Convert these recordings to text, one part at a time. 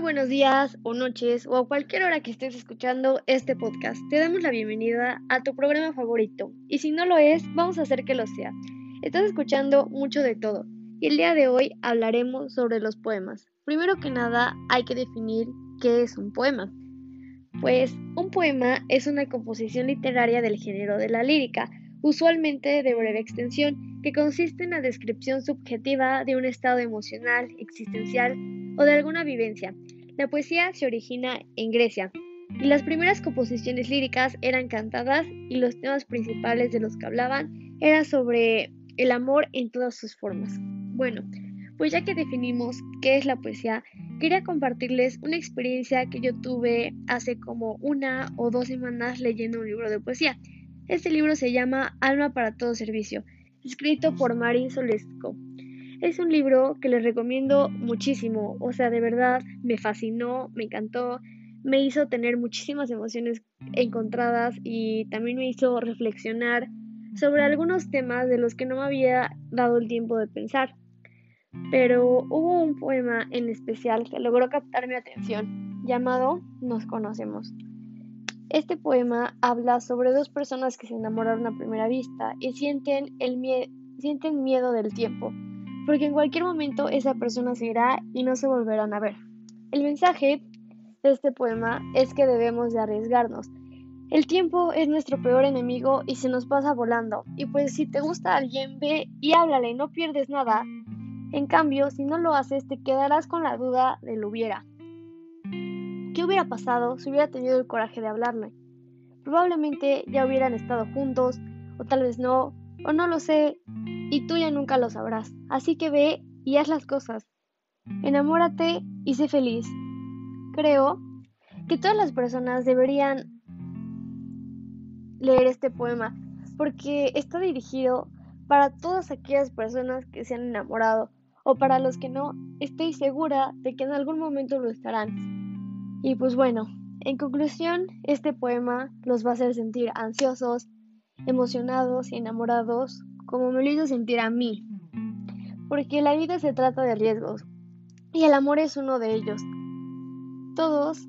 buenos días o noches o a cualquier hora que estés escuchando este podcast. Te damos la bienvenida a tu programa favorito y si no lo es, vamos a hacer que lo sea. Estás escuchando mucho de todo y el día de hoy hablaremos sobre los poemas. Primero que nada hay que definir qué es un poema. Pues un poema es una composición literaria del género de la lírica, usualmente de breve extensión, que consiste en la descripción subjetiva de un estado emocional, existencial o de alguna vivencia. La poesía se origina en Grecia y las primeras composiciones líricas eran cantadas y los temas principales de los que hablaban eran sobre el amor en todas sus formas. Bueno, pues ya que definimos qué es la poesía, quería compartirles una experiencia que yo tuve hace como una o dos semanas leyendo un libro de poesía. Este libro se llama Alma para todo servicio, escrito por Marín Solesco. Es un libro que les recomiendo muchísimo, o sea, de verdad me fascinó, me encantó, me hizo tener muchísimas emociones encontradas y también me hizo reflexionar sobre algunos temas de los que no me había dado el tiempo de pensar. Pero hubo un poema en especial que logró captar mi atención, llamado Nos conocemos. Este poema habla sobre dos personas que se enamoraron a primera vista y sienten, el miedo del tiempo porque en cualquier momento esa persona se irá y no se volverán a ver. El mensaje de este poema es que debemos de arriesgarnos. El tiempo es nuestro peor enemigo y se nos pasa volando. Y pues si te gusta alguien, ve y háblale, no pierdes nada. En cambio, si no lo haces, te quedarás con la duda de lo hubiera. ¿Qué hubiera pasado si hubiera tenido el coraje de hablarle? Probablemente ya hubieran estado juntos, o tal vez no, o no lo sé, y tú ya nunca lo sabrás. Así que ve y haz las cosas. Enamórate y sé feliz. Creo que todas las personas deberían leer este poema porque está dirigido para todas aquellas personas que se han enamorado o para los que no, estoy segura de que en algún momento lo estarán. Y pues bueno, en conclusión, este poema los va a hacer sentir ansiosos, emocionados y enamorados como me lo hizo sentir a mí. Porque la vida se trata de riesgos y el amor es uno de ellos. Todos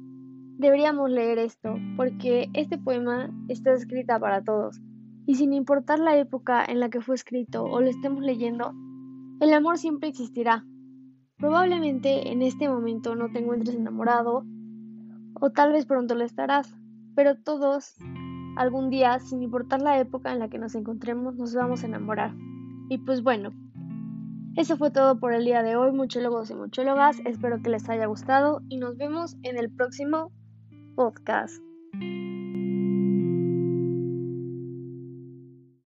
deberíamos leer esto porque este poema está escrita para todos y sin importar la época en la que fue escrito o lo estemos leyendo, el amor siempre existirá. Probablemente en este momento no te encuentres enamorado o tal vez pronto lo estarás, pero todos algún día, sin importar la época en la que nos encontremos, nos vamos a enamorar. Y pues bueno, eso fue todo por el día de hoy, muchólogos y muchólogas. Espero que les haya gustado y nos vemos en el próximo podcast.